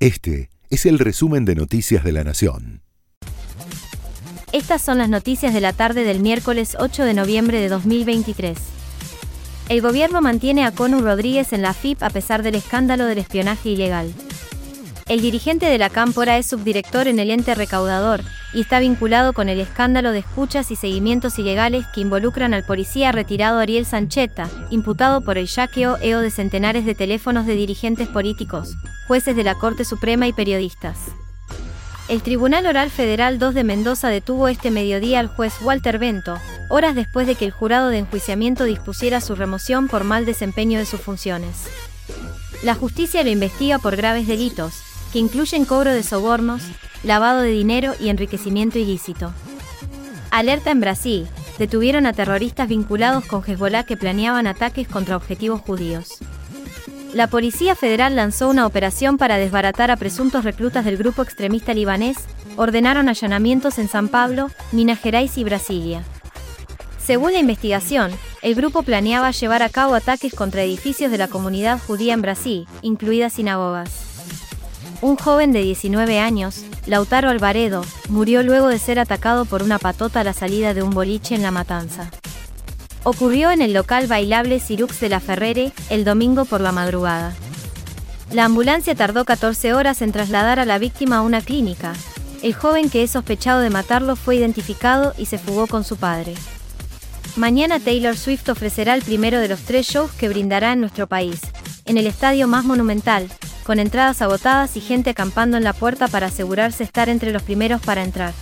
Este es el resumen de Noticias de la Nación. Estas son las noticias de la tarde del miércoles 8 de noviembre de 2023. El gobierno mantiene a Conu Rodríguez en la FIP a pesar del escándalo del espionaje ilegal. El dirigente de la Cámpora es subdirector en el ente recaudador y está vinculado con el escándalo de escuchas y seguimientos ilegales que involucran al policía retirado Ariel Sancheta, imputado por el yaqueo EO de centenares de teléfonos de dirigentes políticos, jueces de la Corte Suprema y periodistas. El Tribunal Oral Federal 2 de Mendoza detuvo este mediodía al juez Walter Bento, horas después de que el jurado de enjuiciamiento dispusiera su remoción por mal desempeño de sus funciones. La justicia lo investiga por graves delitos, que incluyen cobro de sobornos, lavado de dinero y enriquecimiento ilícito. Alerta en Brasil, detuvieron a terroristas vinculados con Hezbollah que planeaban ataques contra objetivos judíos. La Policía Federal lanzó una operación para desbaratar a presuntos reclutas del grupo extremista libanés, ordenaron allanamientos en San Pablo, Minas Gerais y Brasilia. Según la investigación, el grupo planeaba llevar a cabo ataques contra edificios de la comunidad judía en Brasil, incluidas sinagogas. Un joven de 19 años, Lautaro Alvaredo, murió luego de ser atacado por una patota a la salida de un boliche en La Matanza. Ocurrió en el local bailable Cirux de la Ferrere, el domingo por la madrugada. La ambulancia tardó 14 horas en trasladar a la víctima a una clínica. El joven que es sospechado de matarlo fue identificado y se fugó con su padre. Mañana Taylor Swift ofrecerá el primero de los tres shows que brindará en nuestro país, en el estadio más monumental, con entradas agotadas y gente acampando en la puerta para asegurarse estar entre los primeros para entrar.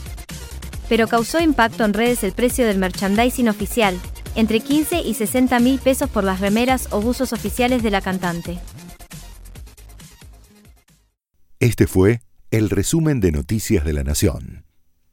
Pero causó impacto en redes el precio del merchandising oficial, entre 15 y 60 mil pesos por las remeras o buzos oficiales de la cantante. Este fue el resumen de Noticias de la Nación.